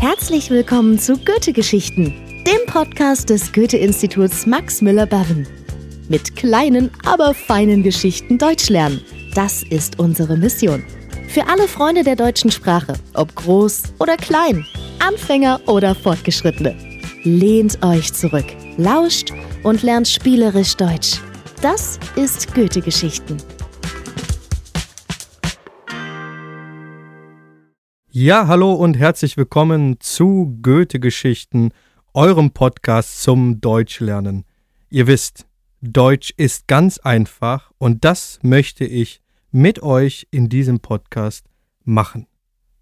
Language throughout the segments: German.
Herzlich willkommen zu Goethe-Geschichten, dem Podcast des Goethe-Instituts Max Müller-Berren. Mit kleinen, aber feinen Geschichten Deutsch lernen. Das ist unsere Mission. Für alle Freunde der deutschen Sprache, ob groß oder klein, Anfänger oder Fortgeschrittene. Lehnt euch zurück, lauscht und lernt spielerisch Deutsch. Das ist Goethe-Geschichten. Ja, hallo und herzlich willkommen zu Goethe-Geschichten, eurem Podcast zum Deutschlernen. Ihr wisst, Deutsch ist ganz einfach und das möchte ich mit euch in diesem Podcast machen.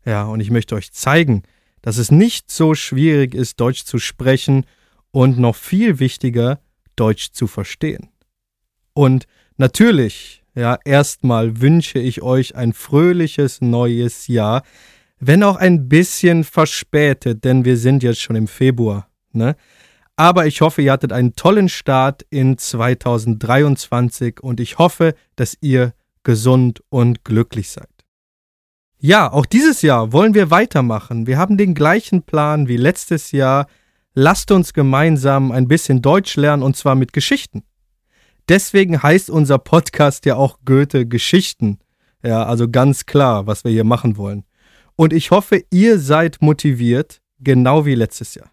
Ja, und ich möchte euch zeigen, dass es nicht so schwierig ist, Deutsch zu sprechen und noch viel wichtiger, Deutsch zu verstehen. Und natürlich, ja, erstmal wünsche ich euch ein fröhliches neues Jahr wenn auch ein bisschen verspätet, denn wir sind jetzt schon im Februar. Ne? Aber ich hoffe, ihr hattet einen tollen Start in 2023 und ich hoffe, dass ihr gesund und glücklich seid. Ja, auch dieses Jahr wollen wir weitermachen. Wir haben den gleichen Plan wie letztes Jahr. Lasst uns gemeinsam ein bisschen Deutsch lernen und zwar mit Geschichten. Deswegen heißt unser Podcast ja auch Goethe Geschichten. Ja, also ganz klar, was wir hier machen wollen. Und ich hoffe, ihr seid motiviert, genau wie letztes Jahr.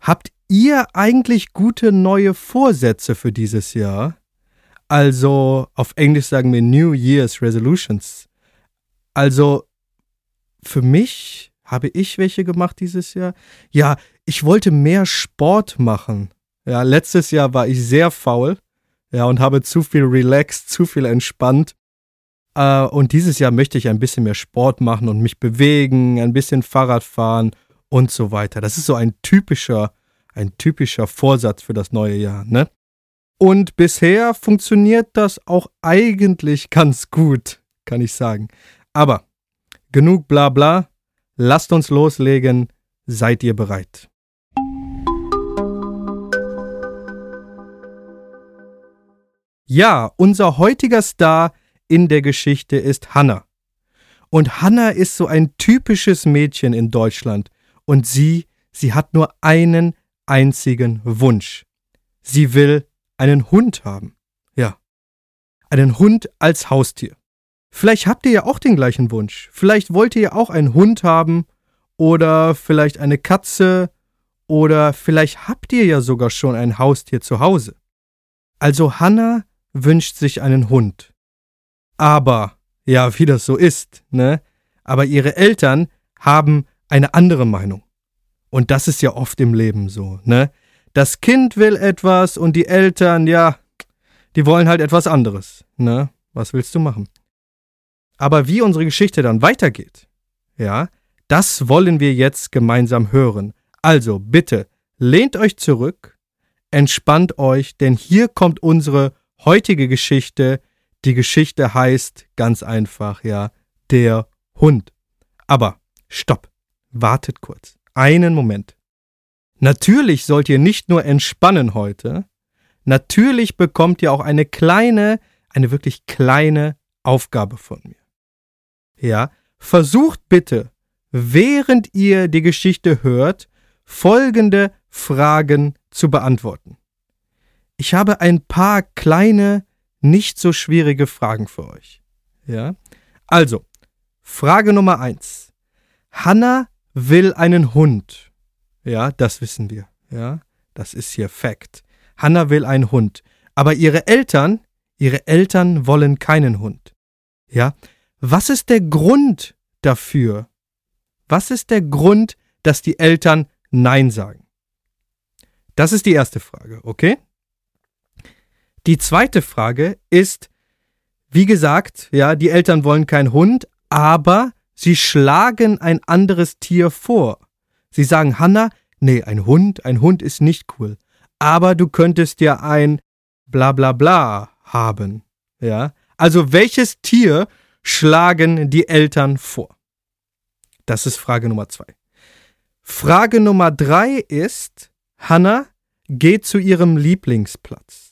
Habt ihr eigentlich gute neue Vorsätze für dieses Jahr? Also auf Englisch sagen wir New Year's Resolutions. Also für mich habe ich welche gemacht dieses Jahr. Ja, ich wollte mehr Sport machen. Ja, letztes Jahr war ich sehr faul. Ja, und habe zu viel relaxed, zu viel entspannt. Äh, und dieses Jahr möchte ich ein bisschen mehr Sport machen und mich bewegen, ein bisschen Fahrrad fahren und so weiter. Das ist so ein typischer, ein typischer Vorsatz für das neue Jahr, ne? Und bisher funktioniert das auch eigentlich ganz gut, kann ich sagen. Aber genug Blabla, lasst uns loslegen. Seid ihr bereit? Ja, unser heutiger Star in der Geschichte ist Hannah. Und Hannah ist so ein typisches Mädchen in Deutschland. Und sie, sie hat nur einen einzigen Wunsch. Sie will einen Hund haben. Ja. Einen Hund als Haustier. Vielleicht habt ihr ja auch den gleichen Wunsch. Vielleicht wollt ihr ja auch einen Hund haben oder vielleicht eine Katze oder vielleicht habt ihr ja sogar schon ein Haustier zu Hause. Also Hannah wünscht sich einen Hund. Aber, ja, wie das so ist, ne? Aber ihre Eltern haben eine andere Meinung. Und das ist ja oft im Leben so, ne? Das Kind will etwas und die Eltern, ja, die wollen halt etwas anderes, ne? Was willst du machen? Aber wie unsere Geschichte dann weitergeht, ja, das wollen wir jetzt gemeinsam hören. Also bitte, lehnt euch zurück, entspannt euch, denn hier kommt unsere heutige Geschichte die Geschichte heißt ganz einfach, ja, der Hund. Aber stopp, wartet kurz, einen Moment. Natürlich sollt ihr nicht nur entspannen heute, natürlich bekommt ihr auch eine kleine, eine wirklich kleine Aufgabe von mir. Ja, versucht bitte, während ihr die Geschichte hört, folgende Fragen zu beantworten. Ich habe ein paar kleine nicht so schwierige Fragen für euch. Ja? Also, Frage Nummer eins. Hanna will einen Hund. Ja, das wissen wir. Ja, das ist hier Fakt. Hanna will einen Hund. Aber ihre Eltern, ihre Eltern wollen keinen Hund. Ja, was ist der Grund dafür? Was ist der Grund, dass die Eltern Nein sagen? Das ist die erste Frage, okay? Die zweite Frage ist, wie gesagt, ja, die Eltern wollen keinen Hund, aber sie schlagen ein anderes Tier vor. Sie sagen, Hanna, nee, ein Hund, ein Hund ist nicht cool. Aber du könntest ja ein bla bla bla haben. Ja? Also welches Tier schlagen die Eltern vor? Das ist Frage Nummer zwei. Frage Nummer drei ist, Hanna, geh zu ihrem Lieblingsplatz.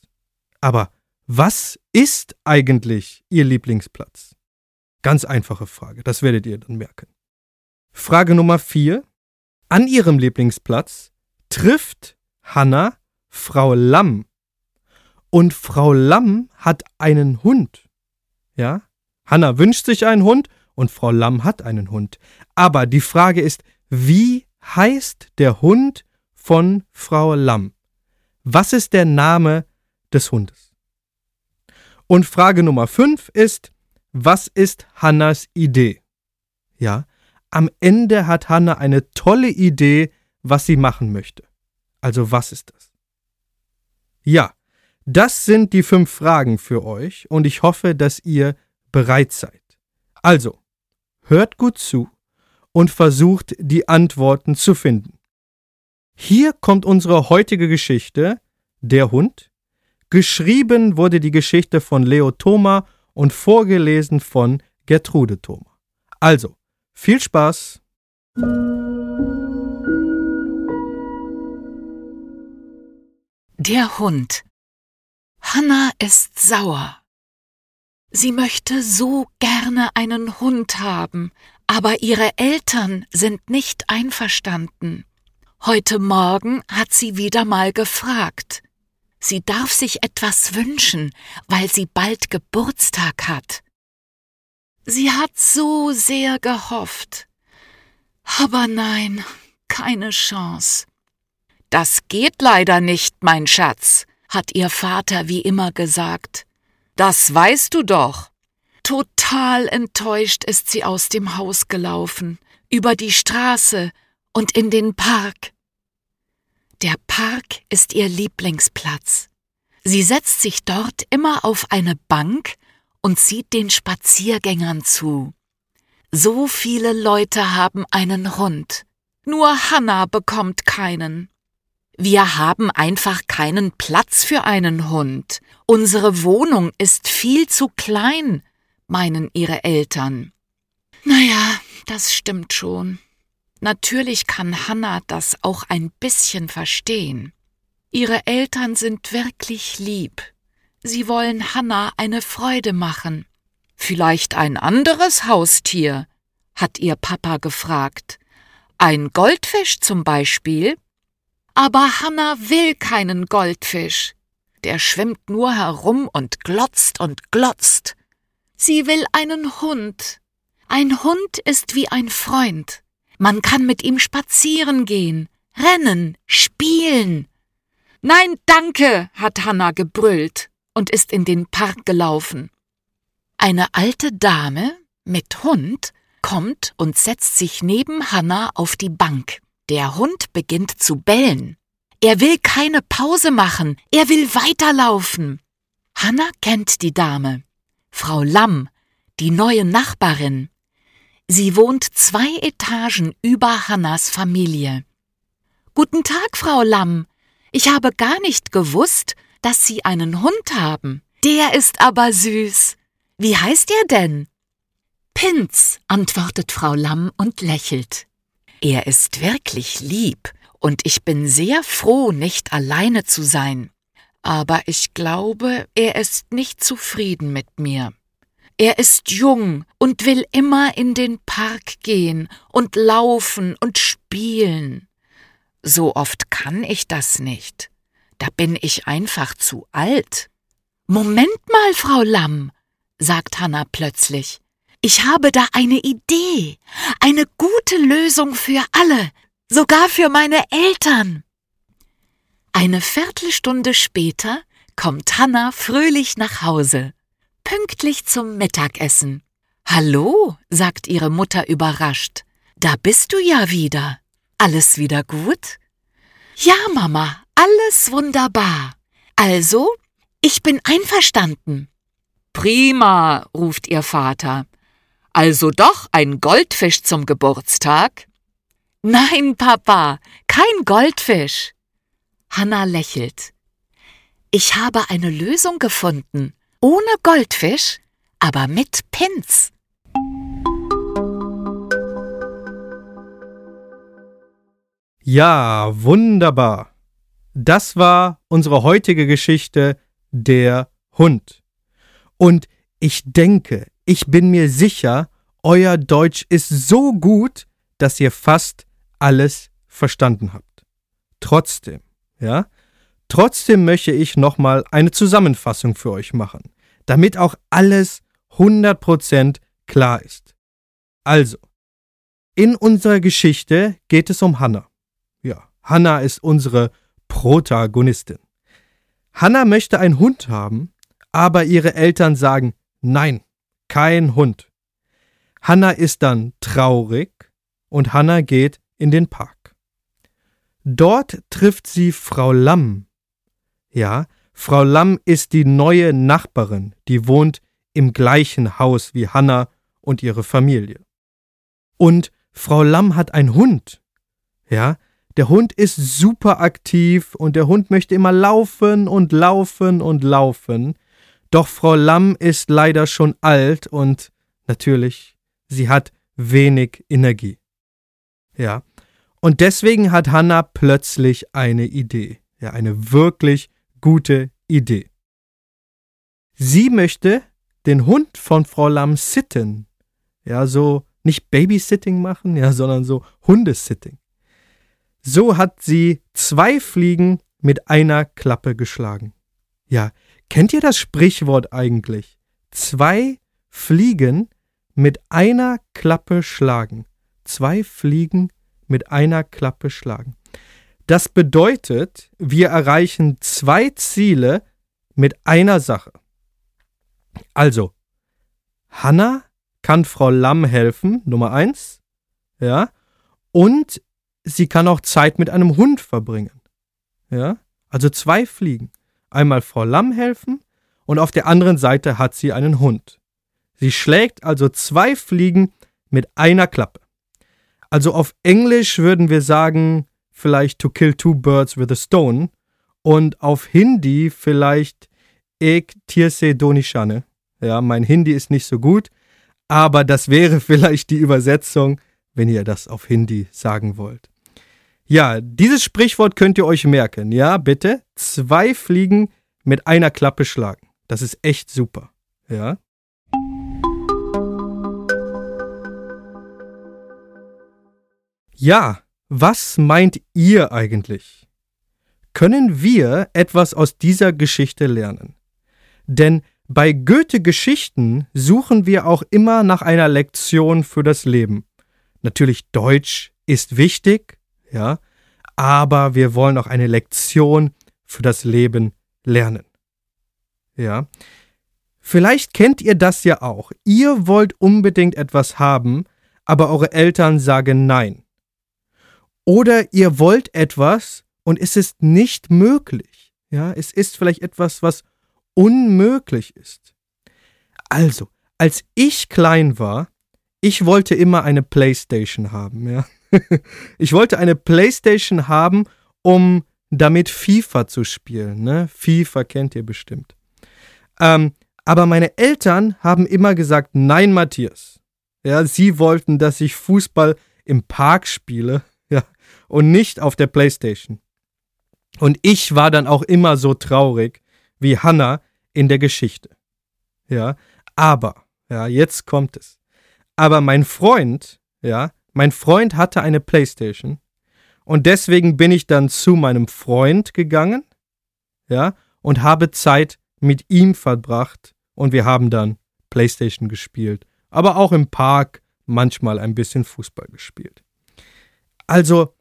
Aber was ist eigentlich Ihr Lieblingsplatz? Ganz einfache Frage, das werdet ihr dann merken. Frage Nummer vier. An ihrem Lieblingsplatz trifft Hanna Frau Lamm. Und Frau Lamm hat einen Hund. Ja? Hanna wünscht sich einen Hund und Frau Lamm hat einen Hund. Aber die Frage ist, wie heißt der Hund von Frau Lamm? Was ist der Name des Hundes? Und Frage Nummer 5 ist, was ist Hannas Idee? Ja, am Ende hat Hanna eine tolle Idee, was sie machen möchte. Also was ist das? Ja, das sind die fünf Fragen für euch und ich hoffe, dass ihr bereit seid. Also, hört gut zu und versucht die Antworten zu finden. Hier kommt unsere heutige Geschichte, der Hund. Geschrieben wurde die Geschichte von Leo Thoma und vorgelesen von Gertrude Thoma. Also, viel Spaß! Der Hund. Hanna ist sauer. Sie möchte so gerne einen Hund haben, aber ihre Eltern sind nicht einverstanden. Heute Morgen hat sie wieder mal gefragt. Sie darf sich etwas wünschen, weil sie bald Geburtstag hat. Sie hat so sehr gehofft. Aber nein, keine Chance. Das geht leider nicht, mein Schatz, hat ihr Vater wie immer gesagt. Das weißt du doch. Total enttäuscht ist sie aus dem Haus gelaufen, über die Straße und in den Park. Der Park ist ihr Lieblingsplatz. Sie setzt sich dort immer auf eine Bank und sieht den Spaziergängern zu. So viele Leute haben einen Hund. Nur Hannah bekommt keinen. Wir haben einfach keinen Platz für einen Hund. Unsere Wohnung ist viel zu klein, meinen ihre Eltern. Naja, das stimmt schon. Natürlich kann Hannah das auch ein bisschen verstehen. Ihre Eltern sind wirklich lieb. Sie wollen Hannah eine Freude machen. Vielleicht ein anderes Haustier? hat ihr Papa gefragt. Ein Goldfisch zum Beispiel? Aber Hanna will keinen Goldfisch. Der schwimmt nur herum und glotzt und glotzt. Sie will einen Hund. Ein Hund ist wie ein Freund. Man kann mit ihm spazieren gehen, rennen, spielen. Nein, danke, hat Hanna gebrüllt und ist in den Park gelaufen. Eine alte Dame mit Hund kommt und setzt sich neben Hanna auf die Bank. Der Hund beginnt zu bellen. Er will keine Pause machen, er will weiterlaufen. Hanna kennt die Dame. Frau Lamm, die neue Nachbarin. Sie wohnt zwei Etagen über Hannas Familie. Guten Tag, Frau Lamm. Ich habe gar nicht gewusst, dass Sie einen Hund haben. Der ist aber süß. Wie heißt er denn? Pinz, antwortet Frau Lamm und lächelt. Er ist wirklich lieb, und ich bin sehr froh, nicht alleine zu sein. Aber ich glaube, er ist nicht zufrieden mit mir. Er ist jung und will immer in den Park gehen und laufen und spielen. So oft kann ich das nicht. Da bin ich einfach zu alt. Moment mal, Frau Lamm, sagt Hanna plötzlich. Ich habe da eine Idee, eine gute Lösung für alle, sogar für meine Eltern. Eine Viertelstunde später kommt Hanna fröhlich nach Hause, pünktlich zum Mittagessen. Hallo, sagt ihre Mutter überrascht. Da bist du ja wieder. Alles wieder gut? Ja, Mama, alles wunderbar. Also, ich bin einverstanden. Prima, ruft ihr Vater. Also doch ein Goldfisch zum Geburtstag? Nein, Papa, kein Goldfisch. Hanna lächelt. Ich habe eine Lösung gefunden. Ohne Goldfisch, aber mit Pins. Ja, wunderbar. Das war unsere heutige Geschichte Der Hund. Und ich denke, ich bin mir sicher, euer Deutsch ist so gut, dass ihr fast alles verstanden habt. Trotzdem, ja, trotzdem möchte ich nochmal eine Zusammenfassung für euch machen, damit auch alles 100% klar ist. Also, in unserer Geschichte geht es um Hannah. Ja, Hannah ist unsere Protagonistin. Hannah möchte einen Hund haben, aber ihre Eltern sagen nein, kein Hund. Hannah ist dann traurig und Hannah geht in den Park. Dort trifft sie Frau Lamm. Ja, Frau Lamm ist die neue Nachbarin, die wohnt im gleichen Haus wie Hannah und ihre Familie. Und Frau Lamm hat einen Hund. Ja, der Hund ist super aktiv und der Hund möchte immer laufen und laufen und laufen. Doch Frau Lamm ist leider schon alt und natürlich, sie hat wenig Energie. Ja. Und deswegen hat Hannah plötzlich eine Idee. Ja, eine wirklich gute Idee. Sie möchte den Hund von Frau Lamm sitten. Ja, so nicht Babysitting machen, ja, sondern so Hundesitting. So hat sie zwei Fliegen mit einer Klappe geschlagen. Ja, kennt ihr das Sprichwort eigentlich? Zwei Fliegen mit einer Klappe schlagen. Zwei Fliegen mit einer Klappe schlagen. Das bedeutet, wir erreichen zwei Ziele mit einer Sache. Also, Hanna kann Frau Lamm helfen, Nummer eins, ja, und sie kann auch Zeit mit einem Hund verbringen. Ja? Also zwei Fliegen. Einmal Frau Lamm helfen und auf der anderen Seite hat sie einen Hund. Sie schlägt also zwei Fliegen mit einer Klappe. Also auf Englisch würden wir sagen, vielleicht to kill two birds with a stone und auf Hindi vielleicht ek tirse donishane. Ja, mein Hindi ist nicht so gut, aber das wäre vielleicht die Übersetzung, wenn ihr das auf Hindi sagen wollt. Ja, dieses Sprichwort könnt ihr euch merken. Ja, bitte. Zwei Fliegen mit einer Klappe schlagen. Das ist echt super. Ja. Ja, was meint ihr eigentlich? Können wir etwas aus dieser Geschichte lernen? Denn bei Goethe-Geschichten suchen wir auch immer nach einer Lektion für das Leben. Natürlich Deutsch ist wichtig, ja, aber wir wollen auch eine Lektion für das Leben lernen. Ja. Vielleicht kennt ihr das ja auch. Ihr wollt unbedingt etwas haben, aber eure Eltern sagen nein. Oder ihr wollt etwas und es ist nicht möglich. Ja, es ist vielleicht etwas, was unmöglich ist. Also, als ich klein war, ich wollte immer eine Playstation haben, ja. ich wollte eine Playstation haben, um damit FIFA zu spielen. Ne? FIFA kennt ihr bestimmt. Ähm, aber meine Eltern haben immer gesagt, nein, Matthias. Ja, sie wollten, dass ich Fußball im Park spiele, und nicht auf der Playstation. Und ich war dann auch immer so traurig wie Hannah in der Geschichte. Ja, aber, ja, jetzt kommt es. Aber mein Freund, ja, mein Freund hatte eine Playstation und deswegen bin ich dann zu meinem Freund gegangen, ja, und habe Zeit mit ihm verbracht und wir haben dann Playstation gespielt, aber auch im Park manchmal ein bisschen Fußball gespielt. Also,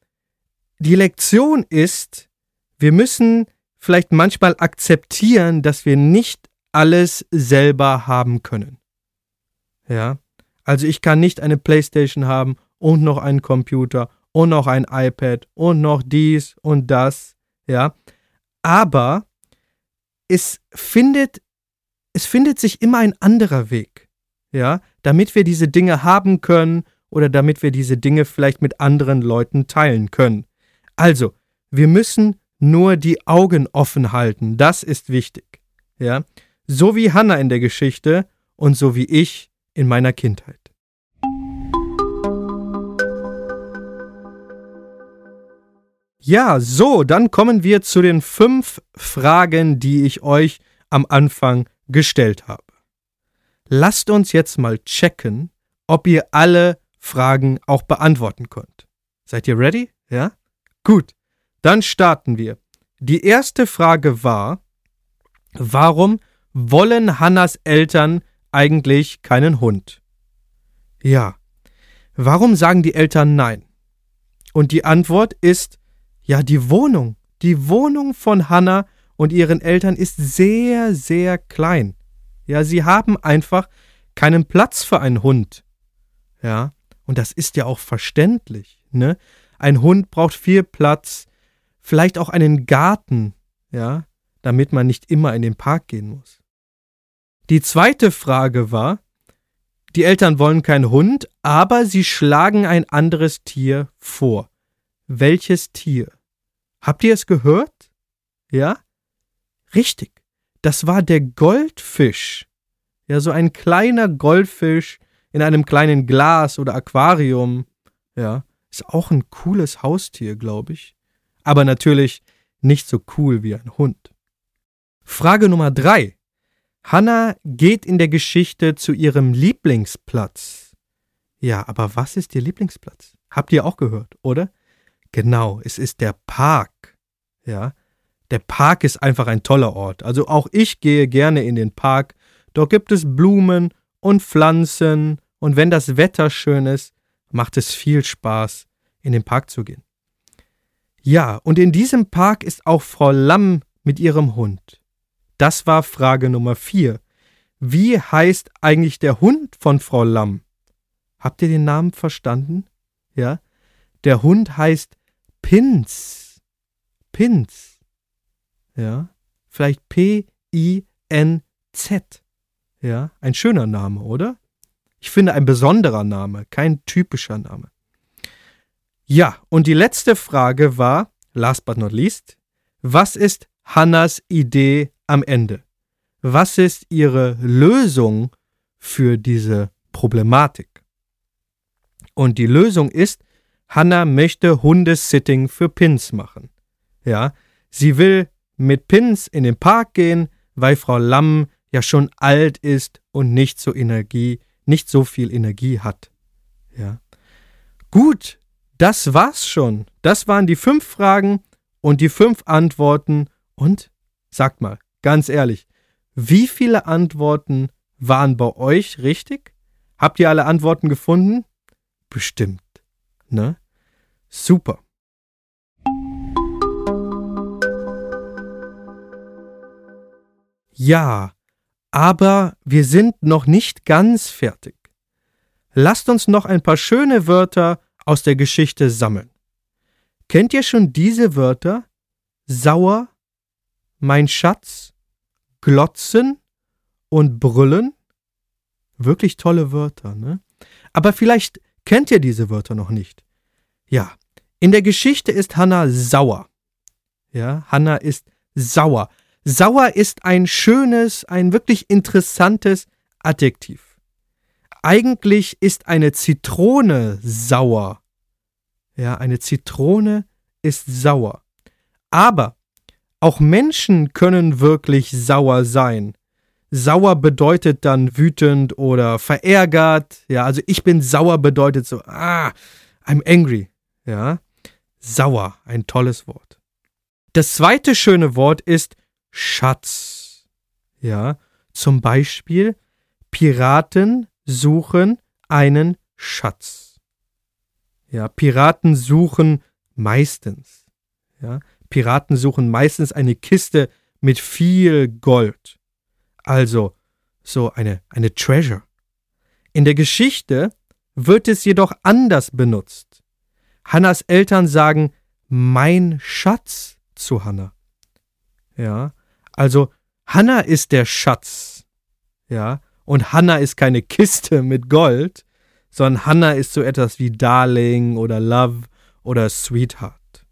die Lektion ist, wir müssen vielleicht manchmal akzeptieren, dass wir nicht alles selber haben können. Ja, also ich kann nicht eine Playstation haben und noch einen Computer und noch ein iPad und noch dies und das, ja. Aber es findet, es findet sich immer ein anderer Weg, ja, damit wir diese Dinge haben können oder damit wir diese Dinge vielleicht mit anderen Leuten teilen können. Also, wir müssen nur die Augen offen halten, das ist wichtig, ja. So wie Hannah in der Geschichte und so wie ich in meiner Kindheit. Ja, so, dann kommen wir zu den fünf Fragen, die ich euch am Anfang gestellt habe. Lasst uns jetzt mal checken, ob ihr alle Fragen auch beantworten könnt. Seid ihr ready? Ja? Gut, dann starten wir. Die erste Frage war, warum wollen Hannas Eltern eigentlich keinen Hund? Ja, warum sagen die Eltern nein? Und die Antwort ist, ja, die Wohnung. Die Wohnung von Hannah und ihren Eltern ist sehr, sehr klein. Ja, sie haben einfach keinen Platz für einen Hund. Ja, und das ist ja auch verständlich, ne? Ein Hund braucht viel Platz, vielleicht auch einen Garten, ja, damit man nicht immer in den Park gehen muss. Die zweite Frage war, die Eltern wollen keinen Hund, aber sie schlagen ein anderes Tier vor. Welches Tier? Habt ihr es gehört? Ja? Richtig. Das war der Goldfisch. Ja, so ein kleiner Goldfisch in einem kleinen Glas oder Aquarium. Ja, ist auch ein cooles Haustier, glaube ich. Aber natürlich nicht so cool wie ein Hund. Frage Nummer drei. Hannah geht in der Geschichte zu ihrem Lieblingsplatz. Ja, aber was ist ihr Lieblingsplatz? Habt ihr auch gehört, oder? Genau, es ist der Park. Ja, der Park ist einfach ein toller Ort. Also auch ich gehe gerne in den Park. Dort gibt es Blumen und Pflanzen und wenn das Wetter schön ist, macht es viel Spaß, in den Park zu gehen. Ja, und in diesem Park ist auch Frau Lamm mit ihrem Hund. Das war Frage Nummer vier. Wie heißt eigentlich der Hund von Frau Lamm? Habt ihr den Namen verstanden? Ja? Der Hund heißt Pins. Pins. Ja? Vielleicht P-I-N-Z. Ja? Ein schöner Name, oder? Ich finde ein besonderer Name, kein typischer Name. Ja, und die letzte Frage war, last but not least, was ist Hannas Idee am Ende? Was ist ihre Lösung für diese Problematik? Und die Lösung ist, Hannah möchte Hundesitting für Pins machen. Ja, sie will mit Pins in den Park gehen, weil Frau Lamm ja schon alt ist und nicht so Energie, nicht so viel Energie hat. Ja. Gut, das war's schon. Das waren die fünf Fragen und die fünf Antworten. Und sagt mal, ganz ehrlich, wie viele Antworten waren bei euch richtig? Habt ihr alle Antworten gefunden? Bestimmt. Ne? Super. Ja, aber wir sind noch nicht ganz fertig. Lasst uns noch ein paar schöne Wörter aus der Geschichte sammeln. Kennt ihr schon diese Wörter? Sauer, mein Schatz, glotzen und brüllen? Wirklich tolle Wörter, ne? Aber vielleicht kennt ihr diese Wörter noch nicht. Ja, in der Geschichte ist Hannah sauer. Ja, Hannah ist sauer. Sauer ist ein schönes, ein wirklich interessantes Adjektiv. Eigentlich ist eine Zitrone sauer. Ja, eine Zitrone ist sauer. Aber auch Menschen können wirklich sauer sein. Sauer bedeutet dann wütend oder verärgert. Ja, also ich bin sauer bedeutet so, ah, I'm angry. Ja, sauer, ein tolles Wort. Das zweite schöne Wort ist Schatz. Ja, zum Beispiel Piraten suchen einen Schatz. Ja, Piraten suchen meistens. Ja, Piraten suchen meistens eine Kiste mit viel Gold. Also so eine, eine Treasure. In der Geschichte wird es jedoch anders benutzt. Hannas Eltern sagen mein Schatz zu Hannah. Ja, also Hannah ist der Schatz. Ja, und Hannah ist keine Kiste mit Gold, sondern Hannah ist so etwas wie Darling oder Love oder Sweetheart.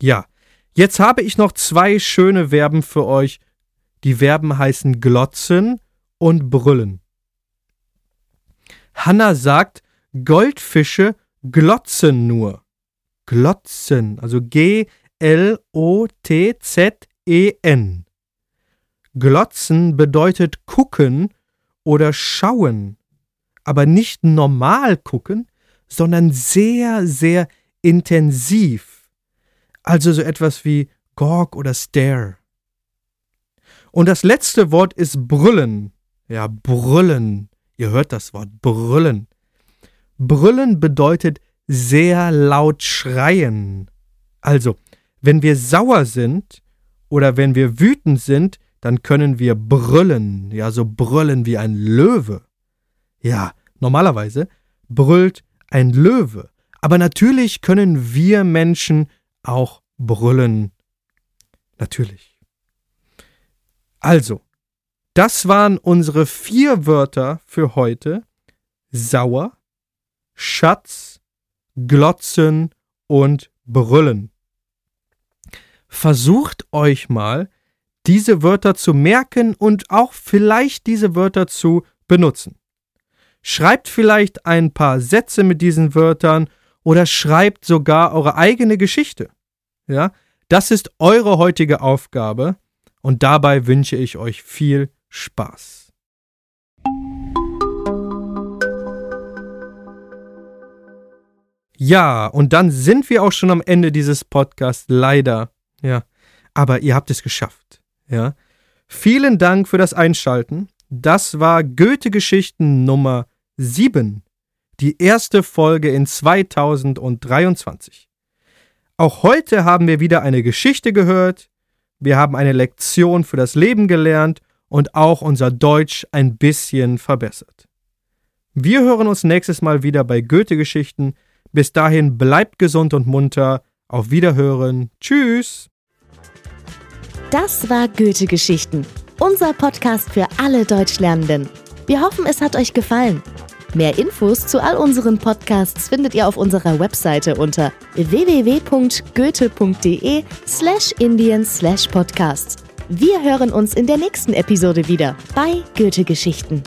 Ja, jetzt habe ich noch zwei schöne Verben für euch. Die Verben heißen glotzen und brüllen. Hannah sagt, Goldfische glotzen nur. Glotzen, also G-L-O-T-Z-E-N. Glotzen bedeutet gucken oder schauen, aber nicht normal gucken, sondern sehr, sehr intensiv. also so etwas wie Gorg oder Stare. Und das letzte Wort ist brüllen. Ja, brüllen. Ihr hört das Wort brüllen. Brüllen bedeutet sehr laut schreien. Also, wenn wir sauer sind oder wenn wir wütend sind, dann können wir brüllen, ja, so brüllen wie ein Löwe. Ja, normalerweise brüllt ein Löwe, aber natürlich können wir Menschen auch brüllen. Natürlich. Also, das waren unsere vier Wörter für heute. Sauer, Schatz, Glotzen und Brüllen. Versucht euch mal, diese Wörter zu merken und auch vielleicht diese Wörter zu benutzen. Schreibt vielleicht ein paar Sätze mit diesen Wörtern oder schreibt sogar eure eigene Geschichte. Ja, das ist eure heutige Aufgabe und dabei wünsche ich euch viel Spaß. Ja, und dann sind wir auch schon am Ende dieses Podcasts, leider. Ja, aber ihr habt es geschafft. Ja. Vielen Dank für das Einschalten. Das war Goethe-Geschichten Nummer 7, die erste Folge in 2023. Auch heute haben wir wieder eine Geschichte gehört, wir haben eine Lektion für das Leben gelernt und auch unser Deutsch ein bisschen verbessert. Wir hören uns nächstes Mal wieder bei Goethe-Geschichten. Bis dahin bleibt gesund und munter. Auf Wiederhören. Tschüss. Das war Goethe-Geschichten, unser Podcast für alle Deutschlernenden. Wir hoffen, es hat euch gefallen. Mehr Infos zu all unseren Podcasts findet ihr auf unserer Webseite unter www.goethe.de slash Indien slash Podcasts. Wir hören uns in der nächsten Episode wieder bei Goethe Geschichten.